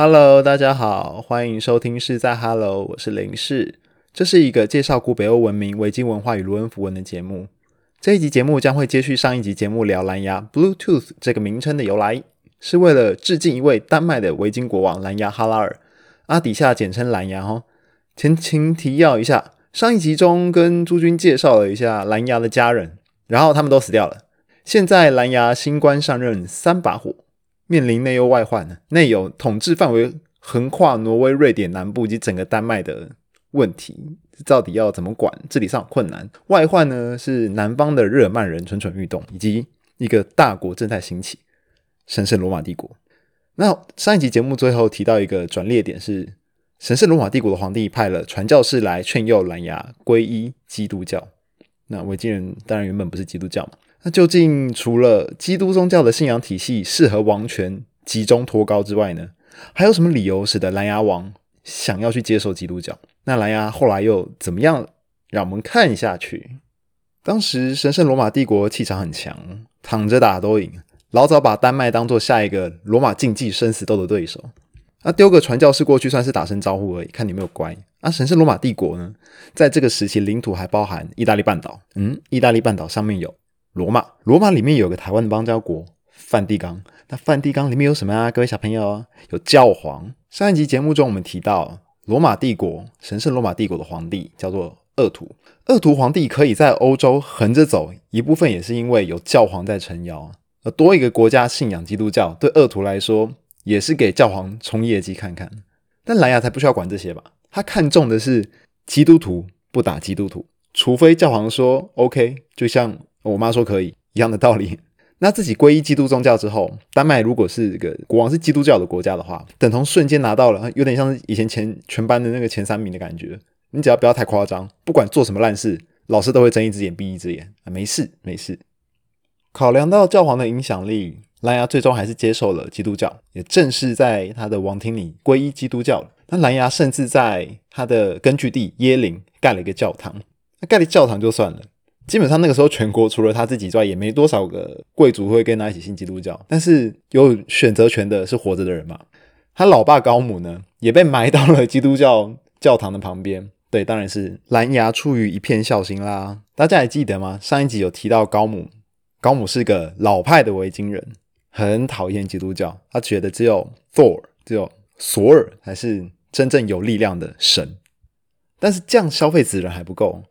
Hello，大家好，欢迎收听是在 Hello，我是林氏。这是一个介绍古北欧文明、维京文化与卢恩符文的节目。这一集节目将会接续上一集节目聊蓝牙 Bluetooth 这个名称的由来，是为了致敬一位丹麦的维京国王蓝牙哈拉尔，啊，底下简称蓝牙哦。前情提要一下，上一集中跟诸君介绍了一下蓝牙的家人，然后他们都死掉了。现在蓝牙新官上任三把火。面临内忧外患，内有统治范围横跨挪威、瑞典南部以及整个丹麦的问题，到底要怎么管？治理上困难。外患呢是南方的日耳曼人蠢蠢欲动，以及一个大国正在兴起——神圣罗马帝国。那上一集节目最后提到一个转捩点是，神圣罗马帝国的皇帝派了传教士来劝诱蓝牙皈依基督教。那维京人当然原本不是基督教嘛。那究竟除了基督宗教的信仰体系适合王权集中托高之外呢？还有什么理由使得蓝牙王想要去接受基督教？那蓝牙后来又怎么样？让我们看下去。当时神圣罗马帝国气场很强，躺着打都赢，老早把丹麦当做下一个罗马竞技生死斗的对手。那丢个传教士过去算是打声招呼而已，看你没有乖。那神圣罗马帝国呢，在这个时期领土还包含意大利半岛。嗯，意大利半岛上面有。罗马，罗马里面有个台湾的邦交国梵蒂冈。那梵蒂冈里面有什么啊？各位小朋友，有教皇。上一集节目中我们提到，罗马帝国神圣罗马帝国的皇帝叫做鄂图。鄂图皇帝可以在欧洲横着走，一部分也是因为有教皇在撑腰。而多一个国家信仰基督教，对鄂图来说也是给教皇冲业绩看看。但蓝牙才不需要管这些吧？他看重的是基督徒不打基督徒，除非教皇说 OK，就像。我妈说可以，一样的道理。那自己皈依基督宗教之后，丹麦如果是个国王是基督教的国家的话，等同瞬间拿到了，有点像是以前前全班的那个前三名的感觉。你只要不要太夸张，不管做什么烂事，老师都会睁一只眼闭一只眼啊，没事没事。考量到教皇的影响力，蓝牙最终还是接受了基督教，也正式在他的王庭里皈依基督教。那蓝牙甚至在他的根据地耶林盖了一个教堂。那盖了教堂就算了。基本上那个时候，全国除了他自己之外，也没多少个贵族会跟他一起信基督教。但是有选择权的是活着的人嘛？他老爸高姆呢，也被埋到了基督教教堂的旁边。对，当然是蓝牙出于一片孝心啦。大家还记得吗？上一集有提到高姆，高姆是个老派的维京人，很讨厌基督教，他觉得只有 Thor，只有索尔才是真正有力量的神。但是这样消费子人还不够。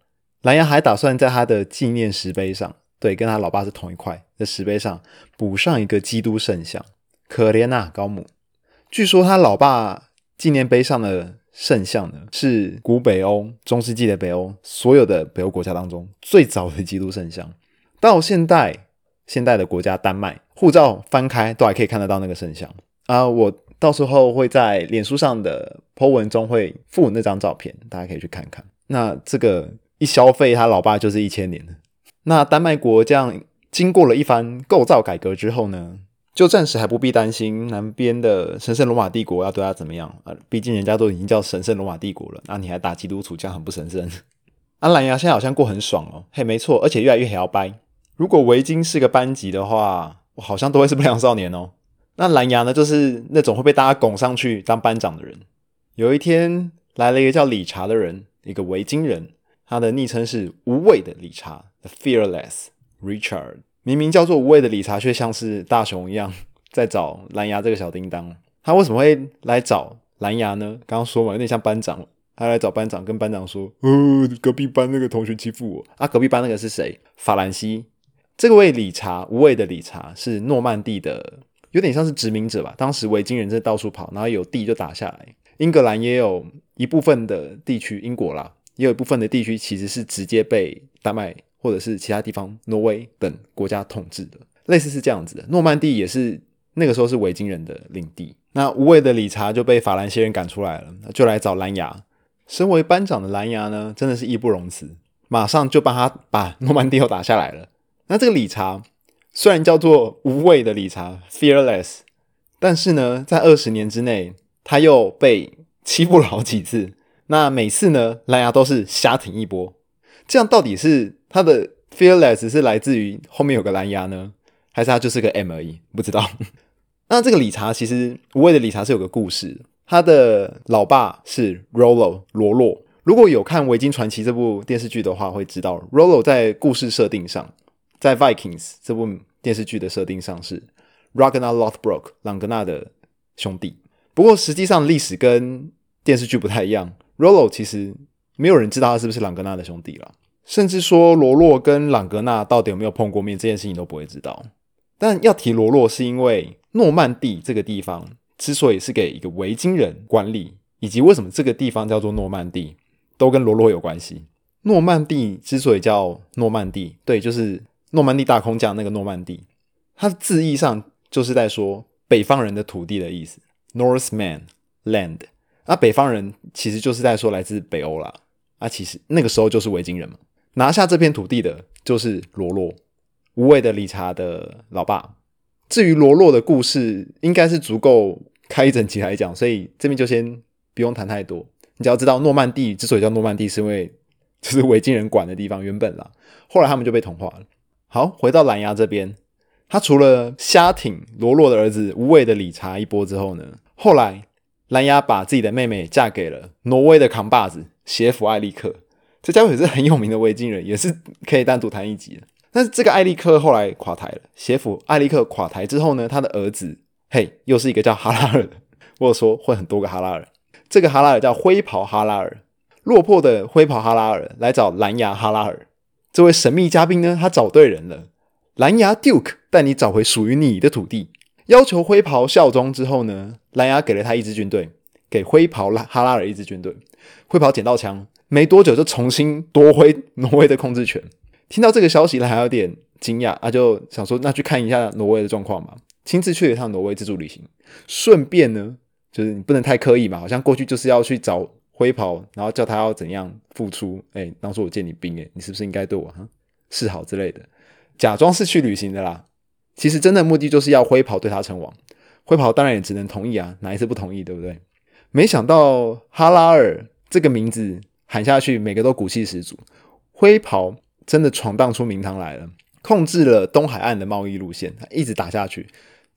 蓝牙还打算在他的纪念石碑上，对，跟他老爸是同一块的石碑上补上一个基督圣像。可怜呐，高姆。据说他老爸纪念碑上的圣像呢，是古北欧、中世纪的北欧所有的北欧国家当中最早的基督圣像。到现代，现代的国家丹麦护照翻开都还可以看得到那个圣像啊。我到时候会在脸书上的 po 文中会附那张照片，大家可以去看看。那这个。一消费，他老爸就是一千年那丹麦国这样经过了一番构造改革之后呢，就暂时还不必担心南边的神圣罗马帝国要对他怎么样啊？毕竟人家都已经叫神圣罗马帝国了，那你还打基督徒，这样很不神圣。阿蓝牙现在好像过很爽哦，嘿，没错，而且越来越摇掰。如果维京是个班级的话，我好像都会是不良少年哦。那蓝牙呢，就是那种会被大家拱上去当班长的人。有一天来了一个叫理查的人，一个维京人。他的昵称是无畏的理查，The Fearless Richard。明明叫做无畏的理查，却像是大熊一样在找蓝牙这个小叮当。他为什么会来找蓝牙呢？刚刚说嘛，有点像班长。他来找班长，跟班长说：“呃，隔壁班那个同学欺负我。”啊，隔壁班那个是谁？法兰西。这位理查，无畏的理查，是诺曼底的，有点像是殖民者吧。当时维京人在到处跑，然后有地就打下来。英格兰也有一部分的地区，英国啦。也有一部分的地区其实是直接被丹麦或者是其他地方挪威等国家统治的，类似是这样子的。诺曼底也是那个时候是维京人的领地。那无畏的理查就被法兰西人赶出来了，就来找蓝牙。身为班长的蓝牙呢，真的是义不容辞，马上就帮他把诺曼底又打下来了。那这个理查虽然叫做无畏的理查 （Fearless），但是呢，在二十年之内，他又被欺负了好几次。那每次呢，蓝牙都是瞎挺一波，这样到底是他的 fearless 是来自于后面有个蓝牙呢，还是他就是个 M 而已？不知道。那这个理查其实无畏的理查是有个故事，他的老爸是 Rollo 罗洛。如果有看《维京传奇》这部电视剧的话，会知道 Rollo 在故事设定上，在 Vikings 这部电视剧的设定上是 Ragnar Lothbrok 朗格纳的兄弟。不过实际上历史跟电视剧不太一样，Rollo 其实没有人知道他是不是朗格纳的兄弟了，甚至说罗洛跟朗格纳到底有没有碰过面这件事情都不会知道。但要提罗洛，是因为诺曼底这个地方之所以是给一个维京人管理，以及为什么这个地方叫做诺曼底。都跟罗罗有关系。诺曼底之所以叫诺曼底，对，就是诺曼底大空降那个诺曼底，它字义上就是在说北方人的土地的意思，Northman land。那北方人其实就是在说来自北欧啦。啊，其实那个时候就是维京人嘛。拿下这片土地的就是罗洛，无畏的理查的老爸。至于罗洛的故事，应该是足够开一整集来讲，所以这边就先不用谈太多。你只要知道，诺曼底之所以叫诺曼底，是因为就是维京人管的地方，原本啦。后来他们就被同化了。好，回到蓝牙这边，他除了瞎挺罗洛的儿子无畏的理查一波之后呢，后来蓝牙把自己的妹妹嫁给了挪威的扛把子邪府艾利克。这家伙也是很有名的维京人，也是可以单独谈一集的。但是这个艾利克后来垮台了，邪府艾利克垮台之后呢，他的儿子嘿，又是一个叫哈拉尔的，或者说会很多个哈拉尔。这个哈拉尔叫灰袍哈拉尔，落魄的灰袍哈拉尔来找蓝牙哈拉尔。这位神秘嘉宾呢，他找对人了。蓝牙 Duke 带你找回属于你的土地，要求灰袍效忠之后呢，蓝牙给了他一支军队，给灰袍拉哈拉尔一支军队。灰袍捡到枪，没多久就重新夺回挪威的控制权。听到这个消息呢，还有点惊讶，他就想说，那去看一下挪威的状况吧，亲自去一趟挪威自助旅行，顺便呢。就是你不能太刻意嘛，好像过去就是要去找灰袍，然后叫他要怎样付出。哎，当初我借你兵，哎，你是不是应该对我示好之类的？假装是去旅行的啦，其实真的目的就是要灰袍对他称王。灰袍当然也只能同意啊，哪一次不同意，对不对？没想到哈拉尔这个名字喊下去，每个都骨气十足。灰袍真的闯荡出名堂来了，控制了东海岸的贸易路线，一直打下去，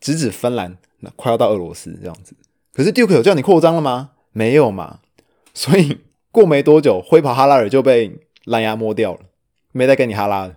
直指芬兰，那快要到俄罗斯这样子。可是 Duke 有叫你扩张了吗？没有嘛。所以过没多久，灰袍哈拉尔就被蓝牙摸掉了，没再跟你哈拉了。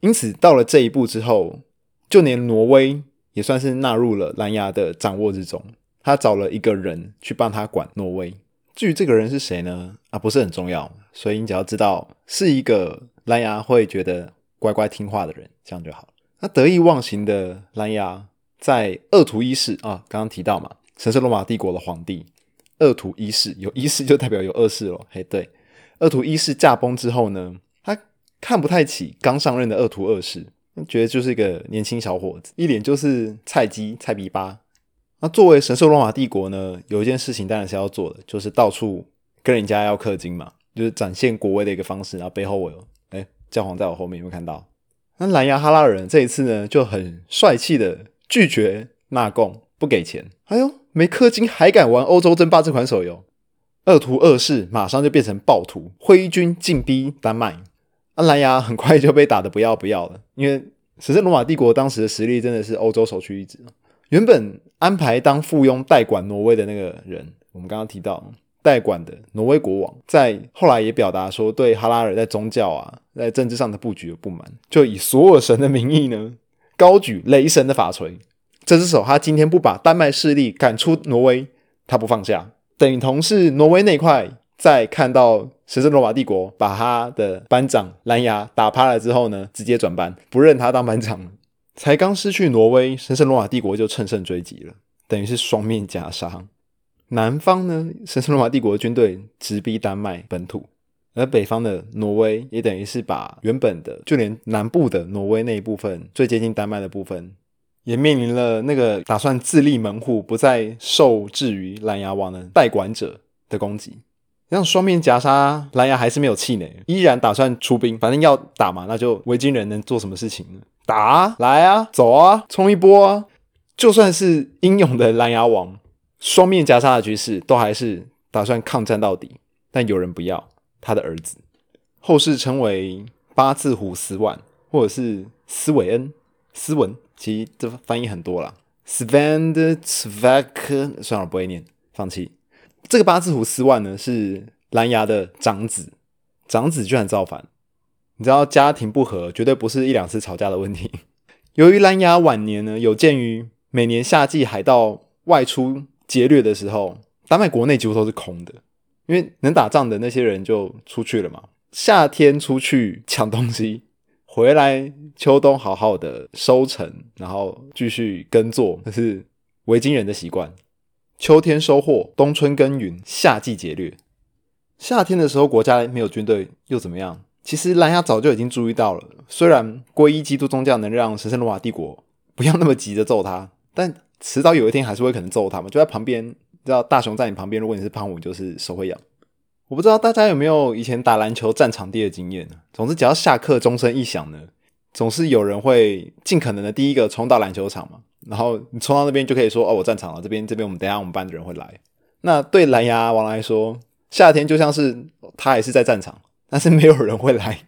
因此到了这一步之后，就连挪威也算是纳入了蓝牙的掌握之中。他找了一个人去帮他管挪威。至于这个人是谁呢？啊，不是很重要。所以你只要知道是一个蓝牙会觉得乖乖听话的人，这样就好那得意忘形的蓝牙在恶徒一世啊，刚刚提到嘛。神圣罗马帝国的皇帝恶徒一世，有一世就代表有二世了。嘿，对，恶徒一世驾崩之后呢，他看不太起刚上任的恶徒二世，觉得就是一个年轻小伙子，一脸就是菜鸡、菜逼巴。那作为神兽罗马帝国呢，有一件事情当然是要做的，就是到处跟人家要氪金嘛，就是展现国威的一个方式。然后背后我有，哎，教皇在我后面有没有看到？那蓝牙哈拉人这一次呢，就很帅气的拒绝纳贡，不给钱。哎呦！没氪金还敢玩欧洲争霸这款手游，恶徒二世马上就变成暴徒，挥军进逼丹麦。阿蓝牙很快就被打得不要不要了，因为神圣罗马帝国当时的实力真的是欧洲首屈一指。原本安排当附庸代管挪威的那个人，我们刚刚提到代管的挪威国王，在后来也表达说对哈拉尔在宗教啊、在政治上的布局有不满，就以所有神的名义呢，高举雷神的法锤。这只手，他今天不把丹麦势力赶出挪威，他不放下，等同是挪威那块在看到神圣罗马帝国把他的班长蓝牙打趴了之后呢，直接转班，不认他当班长。才刚失去挪威，神圣罗马帝国就乘胜追击了，等于是双面夹杀。南方呢，神圣罗马帝国的军队直逼丹麦本土，而北方的挪威也等于是把原本的就连南部的挪威那一部分最接近丹麦的部分。也面临了那个打算自立门户、不再受制于蓝牙王的代管者的攻击，让双面夹杀，蓝牙还是没有气馁，依然打算出兵。反正要打嘛，那就维京人能做什么事情呢？打啊，来啊，走啊，冲一波啊！就算是英勇的蓝牙王，双面夹杀的局势都还是打算抗战到底。但有人不要他的儿子，后世称为八字胡斯万，或者是斯韦恩、斯文。其实这翻译很多啦，Svendtsvek，算了，不会念，放弃。这个八字胡斯万呢，是蓝牙的长子，长子居然造反。你知道家庭不和，绝对不是一两次吵架的问题。由于蓝牙晚年呢，有鉴于每年夏季海盗外出劫掠的时候，丹麦国内几乎都是空的，因为能打仗的那些人就出去了嘛。夏天出去抢东西，回来秋冬好好的收成，然后继续耕作，这是维京人的习惯。秋天收获，冬春耕耘，夏季劫掠。夏天的时候，国家没有军队又怎么样？其实蓝牙早就已经注意到了，虽然皈依基督宗教能让神圣罗马帝国不要那么急着揍他，但迟早有一天还是会可能揍他嘛。就在旁边，知道大熊在你旁边，如果你是胖虎，就是手会痒。我不知道大家有没有以前打篮球占场地的经验呢？总之，只要下课钟声一响呢，总是有人会尽可能的第一个冲到篮球场嘛。然后你冲到那边就可以说：“哦，我战场了，这边这边我们等下我们班的人会来。”那对蓝牙王来说，夏天就像是他也是在战场，但是没有人会来。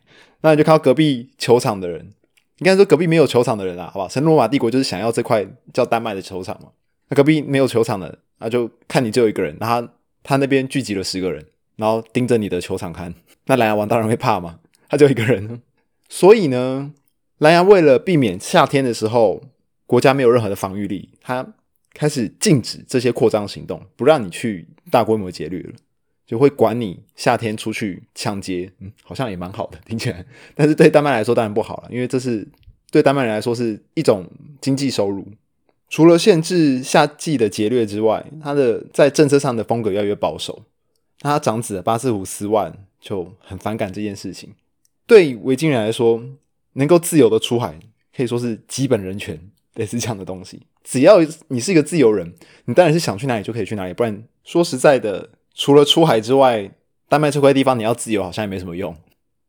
那你就看到隔壁球场的人，应该说隔壁没有球场的人啊，好吧？神罗马帝国就是想要这块叫丹麦的球场嘛。那隔壁没有球场的，那就看你只有一个人，他他那边聚集了十个人。然后盯着你的球场看，那蓝牙王当然会怕嘛，他就一个人。所以呢，蓝牙为了避免夏天的时候国家没有任何的防御力，他开始禁止这些扩张行动，不让你去大规模劫掠了，就会管你夏天出去抢劫。嗯，好像也蛮好的，听起来。但是对丹麦来说当然不好了，因为这是对丹麦人来说是一种经济收入。除了限制夏季的劫掠之外，他的在政策上的风格越来越保守。他长子巴斯胡斯万就很反感这件事情。对维京人来说，能够自由的出海可以说是基本人权，类似这样的东西。只要你是一个自由人，你当然是想去哪里就可以去哪里。不然说实在的，除了出海之外，丹麦这块地方你要自由好像也没什么用。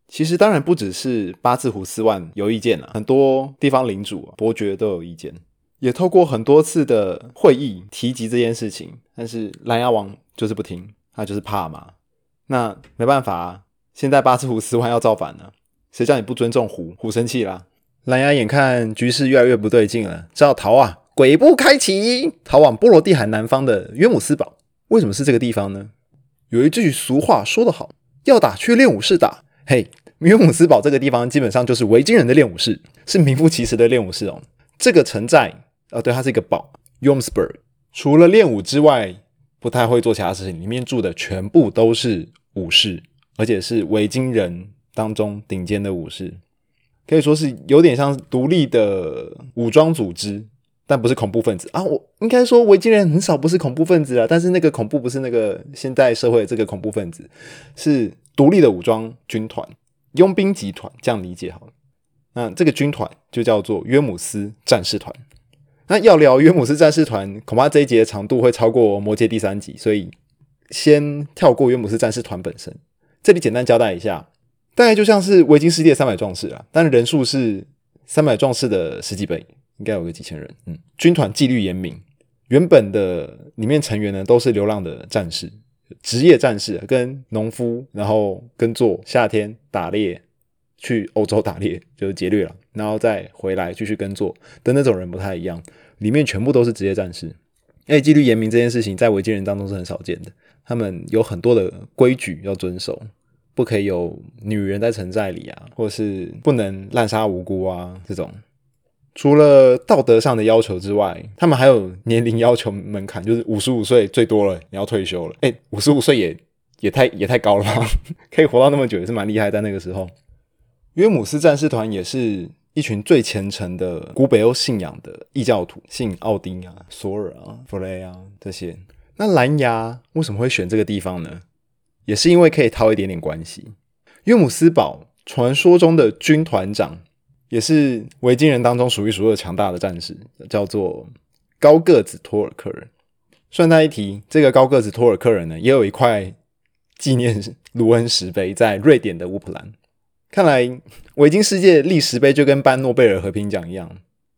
其实当然不只是八字胡斯万有意见了，很多地方领主、伯爵都有意见，也透过很多次的会议提及这件事情，但是蓝牙王就是不听。那就是怕嘛，那没办法啊。现在八字胡斯万要造反了，谁叫你不尊重虎？虎生气啦。蓝牙眼看局势越来越不对劲了，只好逃啊！鬼步开启，逃往波罗的海南方的约姆斯堡。为什么是这个地方呢？有一句俗话说得好，要打去练武士打。嘿，约姆斯堡这个地方基本上就是维京人的练武士，是名副其实的练武士哦。这个城寨，哦，对，它是一个堡 y o m s b u r g 除了练武之外。不太会做其他事情，里面住的全部都是武士，而且是维京人当中顶尖的武士，可以说是有点像独立的武装组织，但不是恐怖分子啊。我应该说维京人很少不是恐怖分子啊，但是那个恐怖不是那个现代社会这个恐怖分子，是独立的武装军团、佣兵集团，这样理解好了。那这个军团就叫做约姆斯战士团。那要聊约姆斯战士团，恐怕这一集的长度会超过魔戒第三集，所以先跳过约姆斯战士团本身。这里简单交代一下，大概就像是维京世界三百壮士啊，但人数是三百壮士的十几倍，应该有个几千人。嗯，军团纪律严明，原本的里面成员呢都是流浪的战士，职业战士，跟农夫，然后耕作，夏天打猎。去欧洲打猎就是劫掠了，然后再回来继续耕作的那种人不太一样，里面全部都是职业战士。哎，纪律严明这件事情在维京人当中是很少见的，他们有很多的规矩要遵守，不可以有女人在城寨里啊，或者是不能滥杀无辜啊这种。除了道德上的要求之外，他们还有年龄要求门槛，就是五十五岁最多了，你要退休了。哎，五十五岁也也太也太高了吧？可以活到那么久也是蛮厉害，在那个时候。约姆斯战士团也是一群最虔诚的古北欧信仰的异教徒，信奥丁啊、索尔啊、弗雷啊这些。那蓝牙为什么会选这个地方呢？也是因为可以掏一点点关系。约姆斯堡传说中的军团长，也是维京人当中数一数二强大的战士，叫做高个子托尔克人。顺带一提，这个高个子托尔克人呢，也有一块纪念卢恩石碑在瑞典的乌普兰。看来维京世界历史碑就跟颁诺贝尔和平奖一样，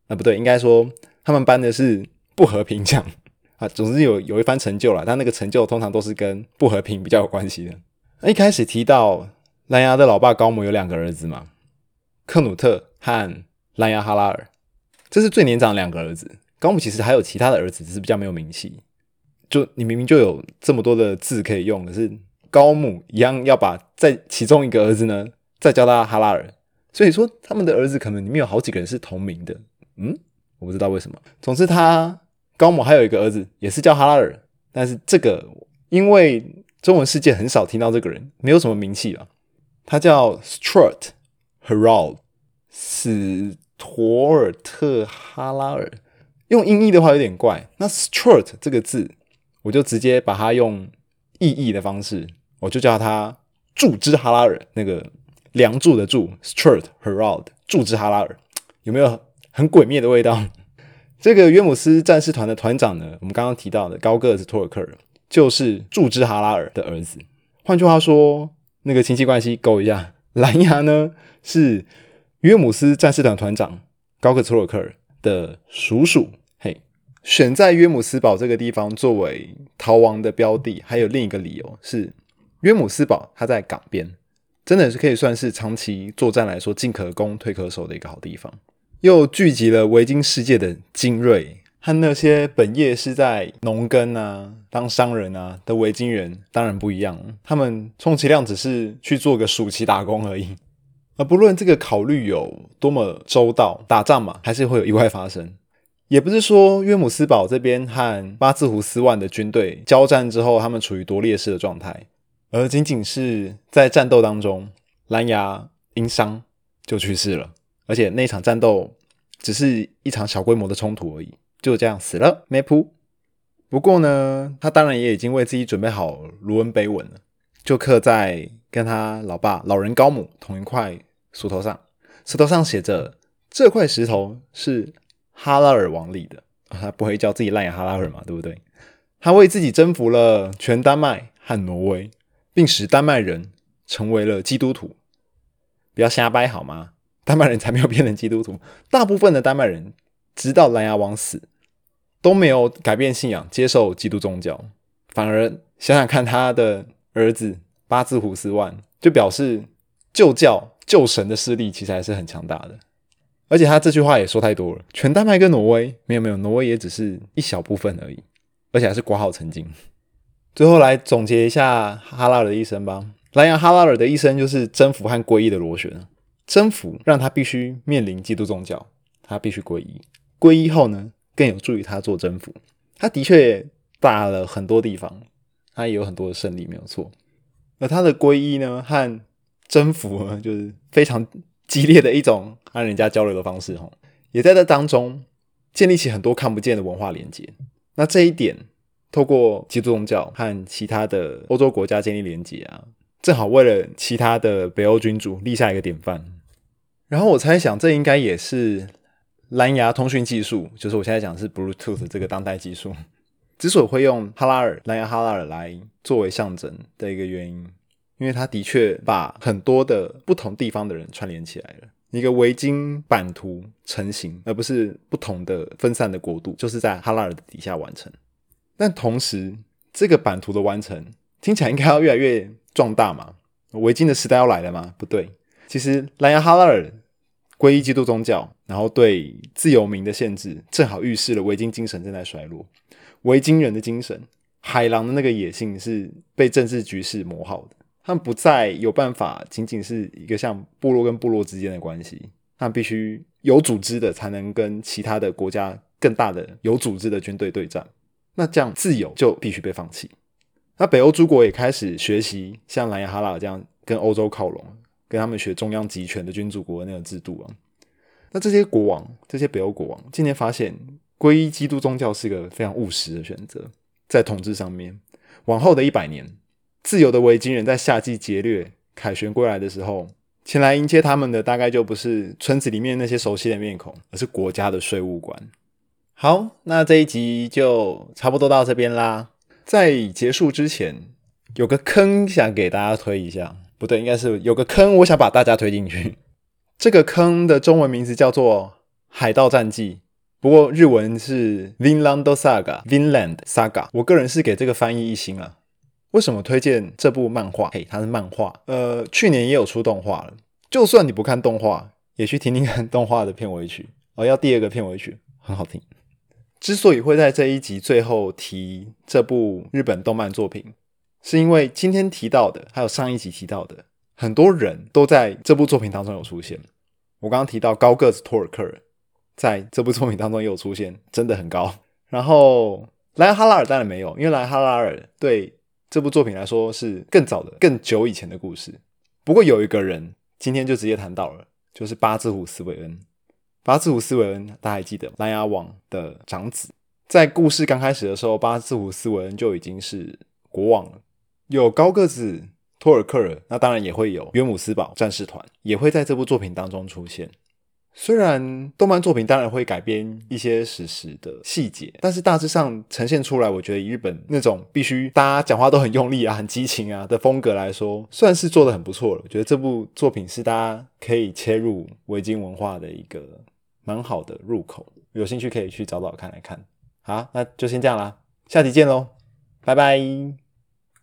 啊不对，应该说他们颁的是不和平奖啊。总之有有一番成就了，但那个成就通常都是跟不和平比较有关系的。那一开始提到蓝牙的老爸高姆有两个儿子嘛，克努特和蓝牙哈拉尔，这是最年长两个儿子。高姆其实还有其他的儿子，只是比较没有名气。就你明明就有这么多的字可以用，可是高姆一样要把在其中一个儿子呢，再叫他哈拉尔。所以说他们的儿子可能里面有好几个人是同名的。嗯，我不知道为什么。总之，他高某还有一个儿子也是叫哈拉尔，但是这个因为中文世界很少听到这个人，没有什么名气啊。他叫 Stuart Harold，史托尔特哈拉尔。用音译的话有点怪。那 Sturt 这个字。我就直接把它用意译的方式，我就叫他柱之哈拉尔，那个梁柱的柱，Sturt Harald，柱之哈拉尔，有没有很鬼灭的味道？这个约姆斯战士团的团长呢，我们刚刚提到的高个子托尔克尔，就是柱之哈拉尔的儿子。换句话说，那个亲戚关系勾一下，蓝牙呢是约姆斯战士团团长高个子托尔克尔的叔叔。嘿选在约姆斯堡这个地方作为逃亡的标的，还有另一个理由是，约姆斯堡它在港边，真的是可以算是长期作战来说进可攻退可守的一个好地方，又聚集了维京世界的精锐和那些本业是在农耕啊、当商人啊的维京人，当然不一样，他们充其量只是去做个暑期打工而已，而不论这个考虑有多么周到，打仗嘛，还是会有意外发生。也不是说约姆斯堡这边和巴兹胡斯万的军队交战之后，他们处于夺劣势的状态，而仅仅是在战斗当中，蓝牙因伤就去世了，而且那场战斗只是一场小规模的冲突而已，就这样死了。梅普。不过呢，他当然也已经为自己准备好卢恩碑文了，就刻在跟他老爸老人高姆同一块石头上，石头上写着：“这块石头是。”哈拉尔王立的，他不会叫自己烂牙哈拉尔嘛，对不对？他为自己征服了全丹麦和挪威，并使丹麦人成为了基督徒。不要瞎掰好吗？丹麦人才没有变成基督徒，大部分的丹麦人直到蓝牙王死都没有改变信仰，接受基督宗教。反而想想看，他的儿子巴兹胡斯万就表示旧教旧神的势力其实还是很强大的。而且他这句话也说太多了，全丹麦跟挪威没有没有，挪威也只是一小部分而已，而且还是挂号曾经。最后来总结一下哈拉尔的一生吧。蓝牙哈拉尔的一生就是征服和皈依的螺旋。征服让他必须面临基督宗教，他必须皈依。皈依后呢，更有助于他做征服。他的确打了很多地方，他也有很多的胜利，没有错。而他的皈依呢和征服呢，就是非常。激烈的一种和人家交流的方式，哈，也在这当中建立起很多看不见的文化连接。那这一点，透过基督宗教和其他的欧洲国家建立连接啊，正好为了其他的北欧君主立下一个典范。然后我猜想，这应该也是蓝牙通讯技术，就是我现在讲的是 Bluetooth 这个当代技术，之所以会用哈拉尔蓝牙哈拉尔来作为象征的一个原因。因为它的确把很多的不同地方的人串联起来了，一个维京版图成型，而不是不同的分散的国度，就是在哈拉尔的底下完成。但同时，这个版图的完成听起来应该要越来越壮大嘛？维京的时代要来了吗？不对，其实蓝牙哈拉尔皈依基督宗教，然后对自由民的限制，正好预示了维京精神正在衰落。维京人的精神，海狼的那个野性是被政治局势磨耗的。他们不再有办法，仅仅是一个像部落跟部落之间的关系，他们必须有组织的才能跟其他的国家更大的有组织的军队对战。那这样自由就必须被放弃。那北欧诸国也开始学习像蓝牙哈拉这样跟欧洲靠拢，跟他们学中央集权的君主国那个制度啊。那这些国王，这些北欧国王，今年发现皈依基督宗教是一个非常务实的选择，在统治上面，往后的一百年。自由的维京人在夏季劫掠凯旋归来的时候，前来迎接他们的大概就不是村子里面那些熟悉的面孔，而是国家的税务官。好，那这一集就差不多到这边啦。在结束之前，有个坑想给大家推一下，不对，应该是有个坑，我想把大家推进去。这个坑的中文名字叫做《海盗战记》，不过日文是 Vinland Saga，Vinland Saga。我个人是给这个翻译一星啊。为什么推荐这部漫画？嘿，它是漫画，呃，去年也有出动画了。就算你不看动画，也去听听看动画的片尾曲哦。要第二个片尾曲，很好听。之所以会在这一集最后提这部日本动漫作品，是因为今天提到的，还有上一集提到的，很多人都在这部作品当中有出现。我刚刚提到高个子托尔克人，在这部作品当中也有出现，真的很高。然后莱哈拉尔当然没有，因为莱哈拉尔对这部作品来说是更早的、更久以前的故事。不过有一个人今天就直接谈到了，就是八字胡斯韦恩。八字胡斯韦恩，大家还记得蓝牙王的长子？在故事刚开始的时候，八字胡斯韦恩就已经是国王了。有高个子托尔克尔，那当然也会有约姆斯堡战士团，也会在这部作品当中出现。虽然动漫作品当然会改编一些史实的细节，但是大致上呈现出来，我觉得以日本那种必须大家讲话都很用力啊、很激情啊的风格来说，算是做的很不错了。我觉得这部作品是大家可以切入维京文化的一个。蛮好的入口，有兴趣可以去找找看来看。好，那就先这样啦，下期见喽，拜拜。